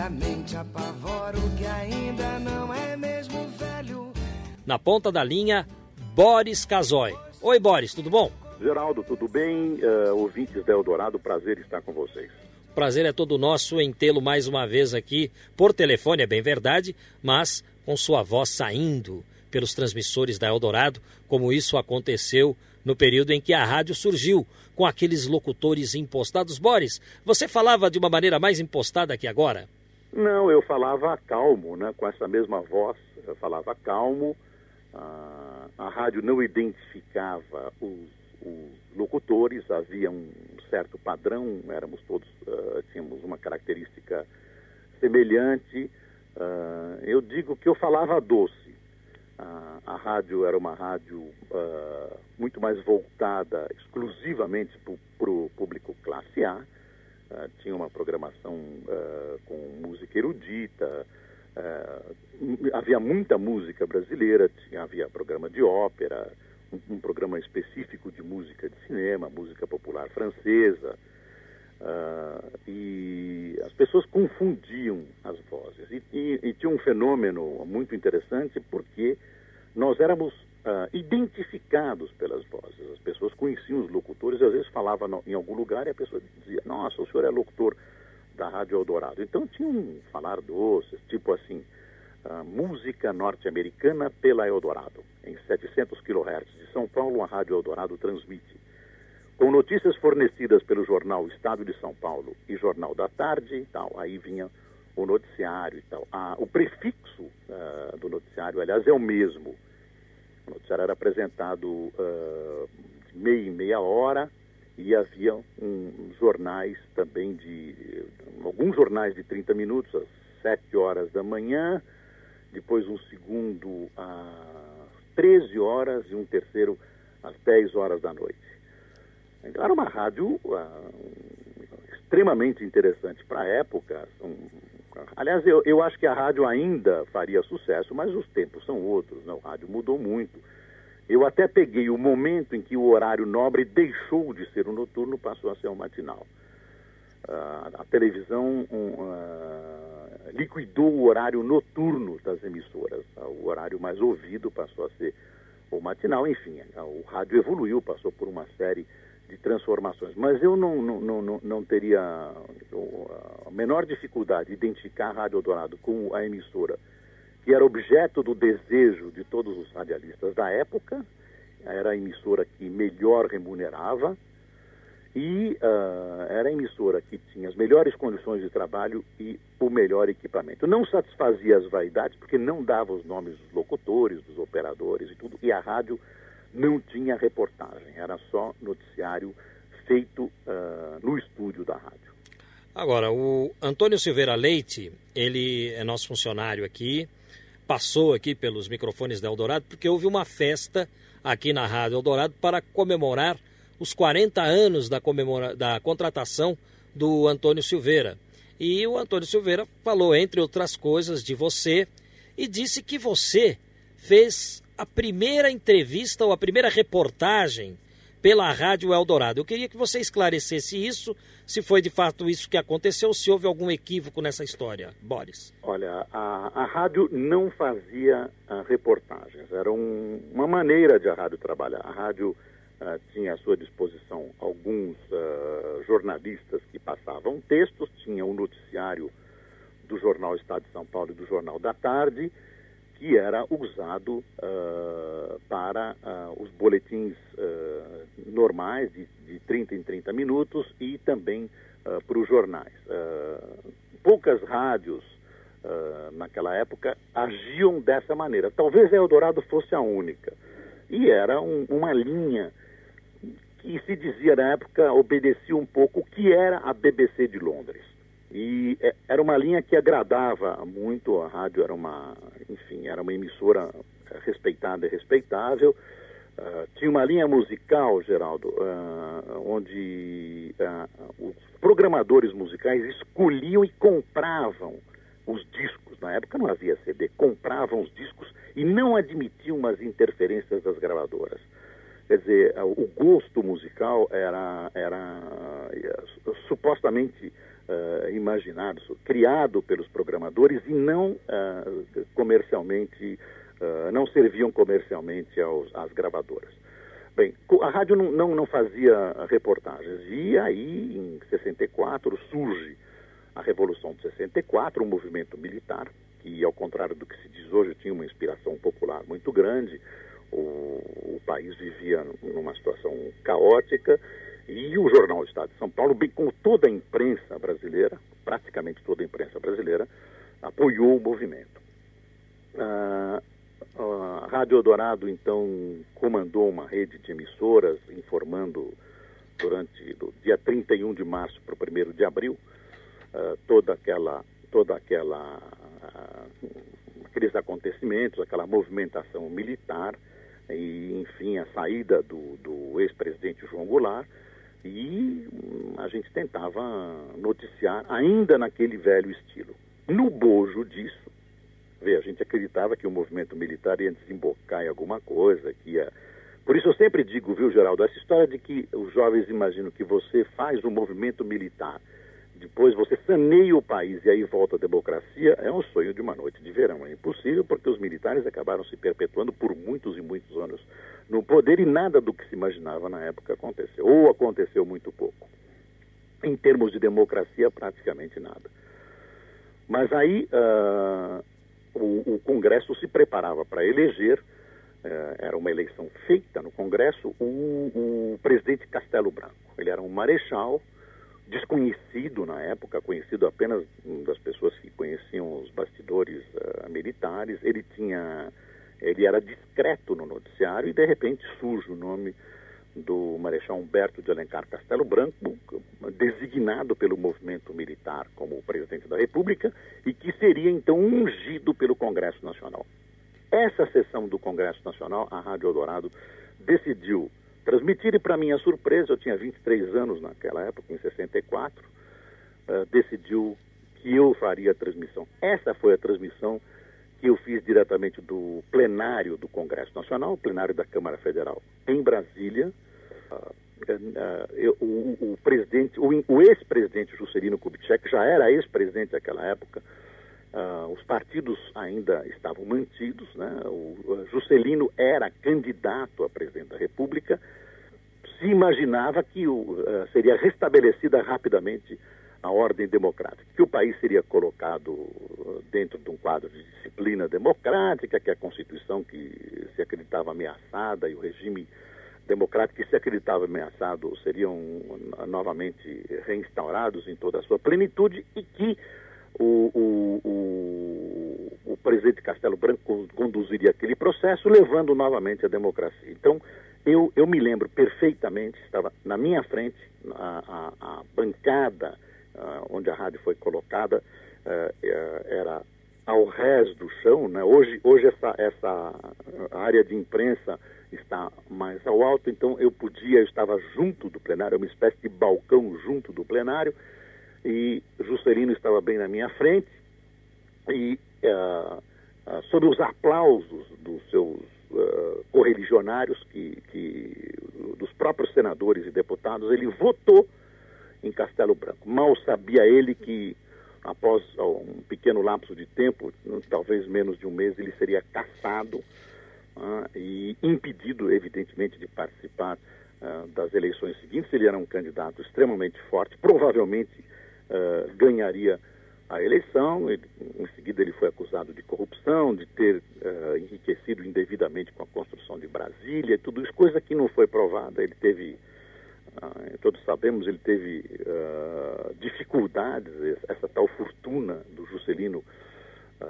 a mente apavora o que ainda não é mesmo velho. Na ponta da linha, Boris Casoy. Oi, Boris, tudo bom? Geraldo, tudo bem? Uh, ouvintes da Eldorado, prazer estar com vocês. Prazer é todo nosso em tê-lo mais uma vez aqui por telefone, é bem verdade, mas com sua voz saindo pelos transmissores da Eldorado, como isso aconteceu no período em que a rádio surgiu, com aqueles locutores impostados. Boris, você falava de uma maneira mais impostada que agora? Não, eu falava calmo, né? com essa mesma voz, eu falava calmo. Ah, a rádio não identificava os, os, locutores, havia um certo padrão, éramos todos, uh, tínhamos uma característica semelhante. Uh, eu digo que eu falava doce. Uh, a rádio era uma rádio muito mais voltada exclusivamente para o público classe A. tinha uma programação com música erudita, havia muita música brasileira, tinha, havia programa de ópera, um, um, programa específico de música de cinema, música popular francesa, uh, e as pessoas confundiam as vozes. E, e, e, tinha um fenômeno muito interessante porque nós éramos uh, identificados pelas vozes. As pessoas conheciam os locutores, às vezes falava em algum lugar e a pessoa dizia, nossa, o senhor é locutor da Rádio Eldorado. Então tinha um falar doces, tipo assim, uh, música norte-americana pela Eldorado. Em 700 kHz de São Paulo, a Rádio Eldorado transmite. Com notícias fornecidas pelo jornal Estado de São Paulo e Jornal da Tarde e tal, aí vinha o noticiário e tal. Ah, o prefixo uh, do noticiário, aliás, é o mesmo. O noticiário era apresentado uh, meia e meia hora e havia um, jornais também de. alguns jornais de 30 minutos, às 7 horas da manhã, depois um segundo às 13 horas e um terceiro às 10 horas da noite. Então era uma rádio uh, extremamente interessante para a época. Um, aliás, eu, eu acho que a rádio ainda faria sucesso, mas os tempos são outros, né? o rádio mudou muito. Eu até peguei o momento em que o horário nobre deixou de ser o noturno, passou a ser o matinal. Uh, a televisão um, uh, liquidou o horário noturno das emissoras. Uh, o horário mais ouvido passou a ser o matinal. Enfim, o rádio evoluiu, passou por uma série de transformações. Mas eu não, não, não, não teria a menor dificuldade de identificar a Rádio Eldorado como a emissora que era objeto do desejo de todos os radialistas da época, era a emissora que melhor remunerava e uh, era a emissora que tinha as melhores condições de trabalho e o melhor equipamento. Não satisfazia as vaidades porque não dava os nomes dos locutores, dos operadores e tudo, e a rádio não tinha reportagem, era só noticiário feito uh, no estúdio da rádio. Agora, o Antônio Silveira Leite, ele é nosso funcionário aqui, passou aqui pelos microfones da Eldorado, porque houve uma festa aqui na Rádio Eldorado para comemorar os 40 anos da, comemora... da contratação do Antônio Silveira. E o Antônio Silveira falou, entre outras coisas, de você e disse que você fez a primeira entrevista ou a primeira reportagem pela Rádio Eldorado. Eu queria que você esclarecesse isso, se foi de fato isso que aconteceu, se houve algum equívoco nessa história. Boris. Olha, a, a rádio não fazia uh, reportagens, era um, uma maneira de a rádio trabalhar. A rádio uh, tinha à sua disposição alguns uh, jornalistas que passavam textos, tinha o um noticiário do Jornal Estado de São Paulo e do Jornal da Tarde, que era usado uh, para uh, os boletins uh, normais de, de 30 em 30 minutos e também para os jornais. poucas rádios naquela época agiam dessa maneira. Talvez a Eldorado fosse a única. E era um, uma linha que se dizia na época obedecia um pouco o que era a BBC de Londres. E é, era uma linha que agradava muito, a rádio era uma, enfim, era uma emissora é, respeitada e respeitável. Uh, tinha uma linha musical, Geraldo, uh, onde uh, os programadores musicais escolhiam e compravam os discos. Na época não havia CD, compravam os discos e não admitiam as interferências das gravadoras. Quer dizer, o gosto musical era, era uh, supostamente uh, imaginado, criado pelos programadores e não uh, comercialmente, não serviam comercialmente aos, às gravadoras. Bem, a rádio não, não, não, fazia reportagens. E aí, em 64, surge a Revolução de 64, um movimento militar que, ao contrário do que se diz hoje, tinha uma inspiração popular muito grande, o, o país vivia numa situação caótica e o Jornal Estado de São Paulo, bem como toda a imprensa brasileira, praticamente toda a imprensa brasileira, apoiou o movimento. Ah, a Rádio Eldorado, então, comandou uma rede de emissoras informando durante do dia 31 de março para o 1 de abril uh, toda aquela toda aquela uh, aqueles acontecimentos, aquela movimentação militar e, enfim, a saída do, do ex-presidente João Goulart, e a gente tentava noticiar ainda naquele velho estilo. No bojo disso, vê, a gente acreditava que o movimento militar ia desembocar em alguma coisa, que ia... Por isso eu sempre digo, viu, Geraldo, essa história de que os jovens imaginam que você faz um movimento militar depois você saneia o país e aí volta a democracia, é um sonho de uma noite de verão. É impossível porque os militares acabaram se perpetuando por muitos e muitos anos no poder e nada do que se imaginava na época aconteceu, ou aconteceu muito pouco. Em termos de democracia, praticamente nada. Mas aí uh, o, o, Congresso se preparava para eleger, uh, era uma eleição feita no Congresso, o, o presidente Castelo Branco. Ele era um marechal desconhecido na época, conhecido apenas das pessoas que conheciam os bastidores uh, militares. Ele tinha, ele era discreto no noticiário e de repente surge o nome do Marechal Humberto de Alencar Castelo Branco, designado pelo movimento militar como presidente da República e que seria então ungido pelo Congresso Nacional. Essa sessão do Congresso Nacional, a Rádio Eldorado decidiu transmitir, e para minha surpresa, eu tinha 23 anos naquela época, em 64, uh, decidiu que eu faria a transmissão. Essa foi a transmissão que eu fiz diretamente do plenário do Congresso Nacional, plenário da Câmara Federal, em Brasília. Uh, uh, eu, o, o, presidente, o, o ex-presidente Juscelino Kubitschek já era ex-presidente naquela época, Uh, os partidos ainda estavam mantidos, né? o Juscelino era candidato a presidente da República, se imaginava que o, uh, seria restabelecida rapidamente a ordem democrática, que o país seria colocado dentro de um quadro de disciplina democrática, que a Constituição que se acreditava ameaçada e o regime democrático que se acreditava ameaçado seriam novamente reinstaurados em toda a sua plenitude e que o, o, o, o, presidente Castelo Branco conduziria aquele processo, levando novamente a democracia. Então, eu, eu me lembro perfeitamente, estava na minha frente, a, a, a bancada uh, onde a rádio foi colocada uh, era ao rés do chão. Né? Hoje, hoje essa, essa área de imprensa está mais ao alto, então eu podia, eu estava junto do plenário, uma espécie de balcão junto do plenário, e Juscelino estava bem na minha frente e uh, uh, sob os aplausos dos seus uh, correligionários, que, que, dos próprios senadores e deputados, ele votou em Castelo Branco. Mal sabia ele que após um pequeno lapso de tempo, talvez menos de um mês, ele seria caçado e impedido, evidentemente, de participar das eleições seguintes. Ele era um candidato extremamente forte, provavelmente uh, ganharia a eleição. Ele, em seguida, ele foi acusado de corrupção, de ter uh, enriquecido indevidamente com a construção de Brasília, tudo isso, coisa que não foi provada. Ele teve, uh, todos sabemos, ele teve dificuldades, essa tal fortuna do Juscelino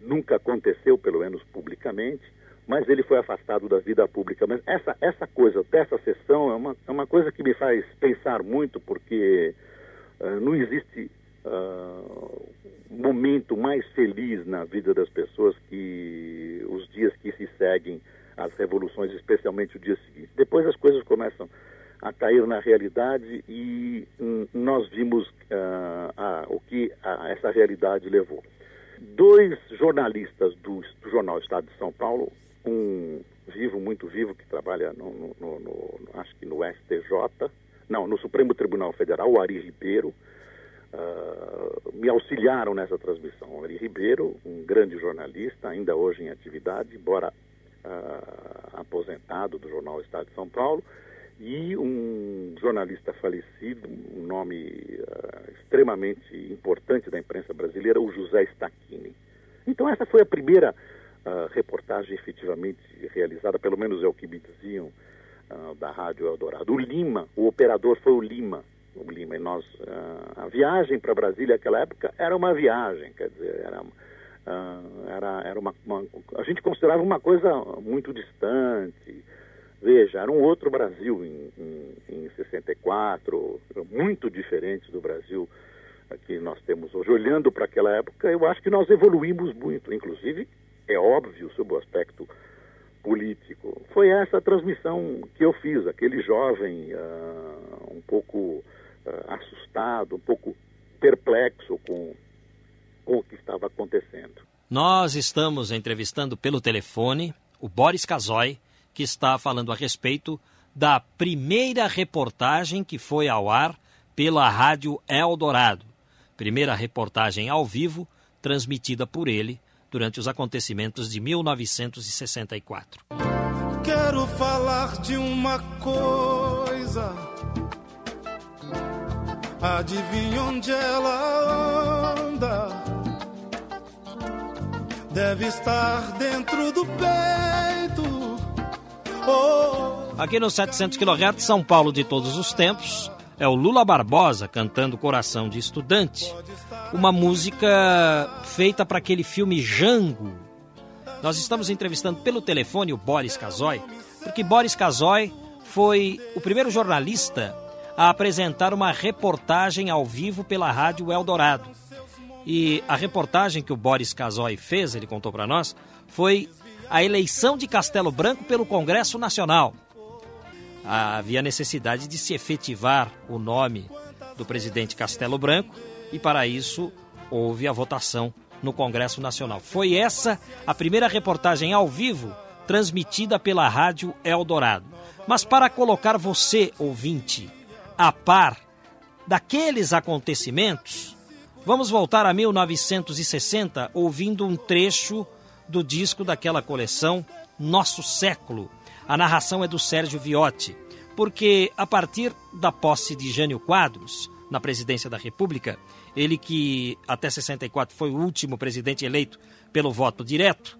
nunca aconteceu, pelo menos publicamente. Mas ele foi afastado da vida pública. Mas essa, essa coisa dessa sessão é uma, é uma coisa que me faz pensar muito, porque não existe uh, momento mais feliz na vida das pessoas que os dias que se seguem às revoluções, especialmente o dia seguinte. Depois as coisas começam a cair na realidade e hum, nós vimos uh, a, o que a, essa realidade levou. Dois jornalistas do, do, jornal Estado de São Paulo, um vivo, muito vivo, que trabalha no, no, no, no acho que no STJ, não, no Supremo Tribunal Federal, o Ari Ribeiro, uh, me auxiliaram nessa transmissão. Ari Ribeiro, um grande jornalista, ainda hoje em atividade, embora uh, aposentado do jornal Estado de São Paulo, e um jornalista falecido, um nome uh, extremamente importante da imprensa brasileira, o José Stacchini. Então essa foi a primeira uh, reportagem efetivamente realizada, pelo menos é o que me diziam uh, da Rádio Eldorado. O Lima, o operador foi o Lima, o Lima. E nós, a viagem para Brasília naquela época era uma viagem, quer dizer, era Uh, era era uma, uma, a gente considerava uma coisa muito distante. Veja, era um outro Brasil em, em, em 64, muito diferente do Brasil que nós temos hoje. Olhando para aquela época, eu acho que nós evoluímos muito, inclusive, é óbvio, sob o aspecto político. Foi essa transmissão que eu fiz, aquele jovem uh, um pouco assustado, um pouco perplexo com com o que estava acontecendo. Nós estamos entrevistando pelo telefone o Boris Casoy, que está falando a respeito da primeira reportagem que foi ao ar pela Rádio Eldorado. Primeira reportagem ao vivo transmitida por ele durante os acontecimentos de 1964. Quero falar de uma coisa. Adivinha onde ela anda? deve estar dentro do peito. Oh. Aqui no 700 kHz, São Paulo de todos os tempos, é o Lula Barbosa cantando Coração de Estudante, uma música feita para aquele filme Jango. Nós estamos entrevistando pelo telefone o Boris Casoy, porque Boris Casoy foi o primeiro jornalista a apresentar uma reportagem ao vivo pela Rádio Eldorado. E a reportagem que o Boris Casoy fez, ele contou para nós, foi a eleição de Castelo Branco pelo Congresso Nacional. Havia necessidade de se efetivar o nome do presidente Castelo Branco e, para isso, houve a votação no Congresso Nacional. Foi essa a primeira reportagem ao vivo transmitida pela Rádio Eldorado. Mas para colocar você, ouvinte, a par daqueles acontecimentos, Vamos voltar a 1960 ouvindo um trecho do disco daquela coleção, Nosso Século. A narração é do Sérgio Viotti, porque a partir da posse de Jânio Quadros na presidência da República, ele que até 64 foi o último presidente eleito pelo voto direto,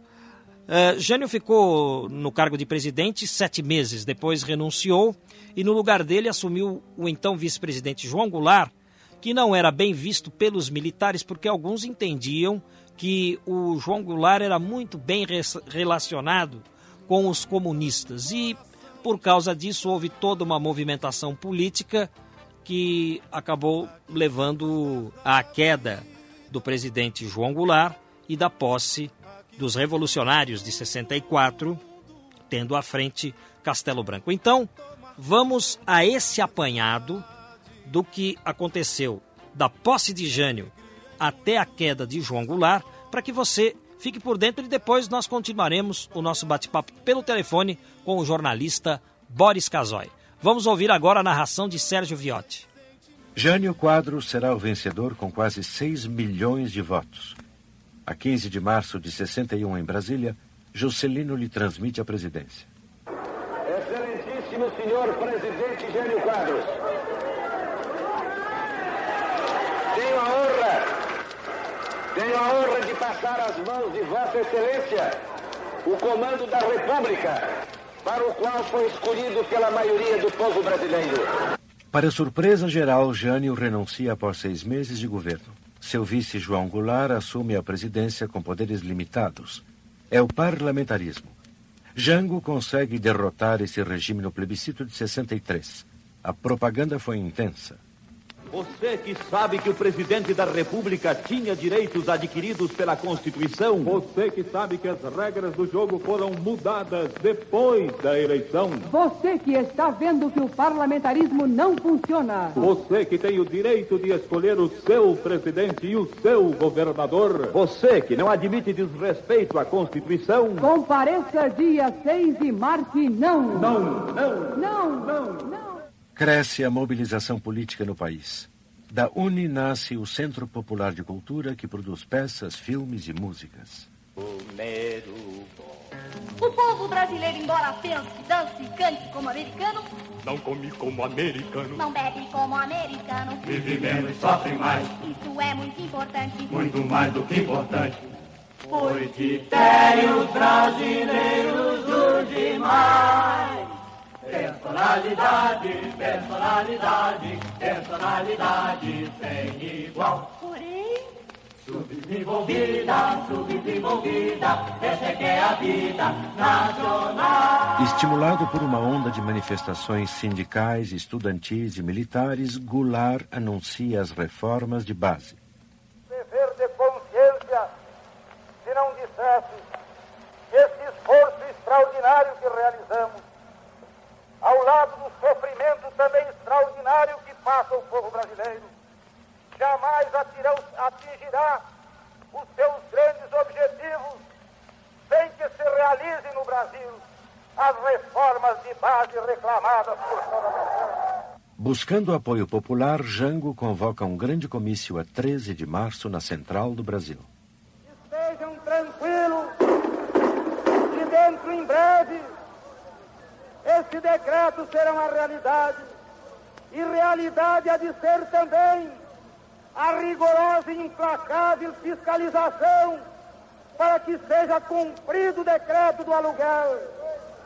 uh, Jânio ficou no cargo de presidente sete meses, depois renunciou e no lugar dele assumiu o então vice-presidente João Goulart, que não era bem visto pelos militares, porque alguns entendiam que o João Goulart era muito bem relacionado com os comunistas. E, por causa disso, houve toda uma movimentação política que acabou levando à queda do presidente João Goulart e da posse dos revolucionários de 64, tendo à frente Castelo Branco. Então, vamos a esse apanhado do que aconteceu da posse de Jânio até a queda de João Goulart, para que você fique por dentro e depois nós continuaremos o nosso bate-papo pelo telefone com o jornalista Boris Casoy. Vamos ouvir agora a narração de Sérgio Viotti. Jânio Quadros será o vencedor com quase 6 milhões de votos. A 15 de março de 61 em Brasília, Juscelino lhe transmite a presidência. Excelentíssimo senhor presidente Jânio Quadros, Tenho a honra, tenho a honra de passar às mãos de Vossa Excelência o comando da República, para o qual foi escolhido pela maioria do povo brasileiro. Para surpresa geral, Jânio renuncia após seis meses de governo. Seu vice João Goulart assume a presidência com poderes limitados. É o parlamentarismo. Jango consegue derrotar esse regime no plebiscito de 63. A propaganda foi intensa. Você que sabe que o presidente da República tinha direitos adquiridos pela Constituição. Você que sabe que as regras do jogo foram mudadas depois da eleição. Você que está vendo que o parlamentarismo não funciona. Você que tem o direito de escolher o seu presidente e o seu governador. Você que não admite desrespeito à Constituição. Compareça dia 6 e marque não. Não, não, não, não, não. Cresce a mobilização política no país. Da UNI nasce o Centro Popular de Cultura que produz peças, filmes e músicas. O povo brasileiro, embora pense, dance e cante como americano, não come como americano, não bebe como americano, vive menos e sofre mais. Isso é muito importante, muito mais do que importante. Pois critérios brasileiros os demais. Personalidade, personalidade, personalidade sem igual. Porém, subdesenvolvida, subdesenvolvida, essa é que é a vida nacional. Estimulado por uma onda de manifestações sindicais, estudantis e militares, Goulart anuncia as reformas de base. Dever de consciência, se não dissesse esse esforço extraordinário que realizamos ao lado do sofrimento também extraordinário que passa o povo brasileiro, jamais atingirá os seus grandes objetivos sem que se realizem no Brasil as reformas de base reclamadas por toda a. Buscando apoio popular, Jango convoca um grande comício a 13 de março na Central do Brasil. Estejam tranquilos que dentro em breve esse decreto será uma realidade. E realidade há de ser também a rigorosa e implacável fiscalização para que seja cumprido o decreto do aluguel,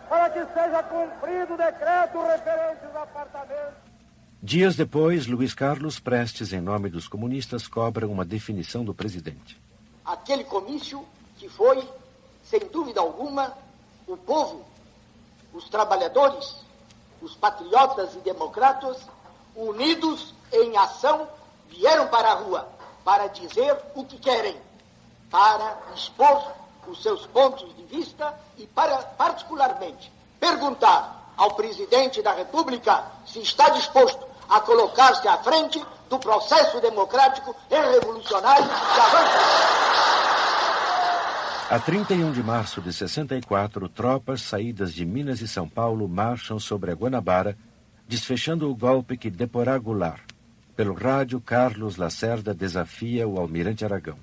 para que seja cumprido o decreto referente aos apartamentos. Dias depois, Luiz Carlos Prestes, em nome dos comunistas, cobra uma definição do presidente. Aquele comício que foi, sem dúvida alguma, o povo os trabalhadores, os patriotas e democratas, unidos em ação, vieram para a rua para dizer o que querem, para expor os seus pontos de vista e para, particularmente, perguntar ao presidente da República se está disposto a colocar-se à frente do processo democrático e revolucionário que avança. A 31 de março de 64, tropas saídas de Minas e São Paulo marcham sobre a Guanabara, desfechando o golpe que deporá Goulart. Pelo rádio, Carlos Lacerda desafia o almirante Aragão.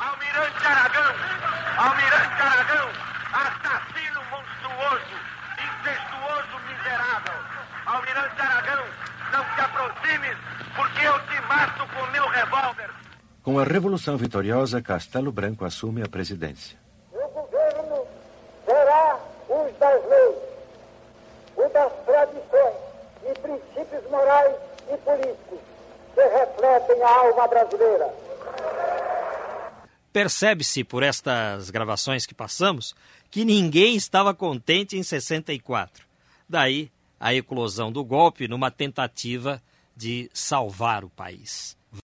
Almirante Aragão! Almirante Aragão! Assassino monstruoso! Incestuoso miserável! Almirante Aragão, não te aproximes, porque eu te mato com meu revólver! Com a Revolução Vitoriosa, Castelo Branco assume a presidência. O governo será os das leis, o das tradições e princípios morais e políticos que refletem a alma brasileira. Percebe-se por estas gravações que passamos que ninguém estava contente em 64. Daí a eclosão do golpe numa tentativa de salvar o país.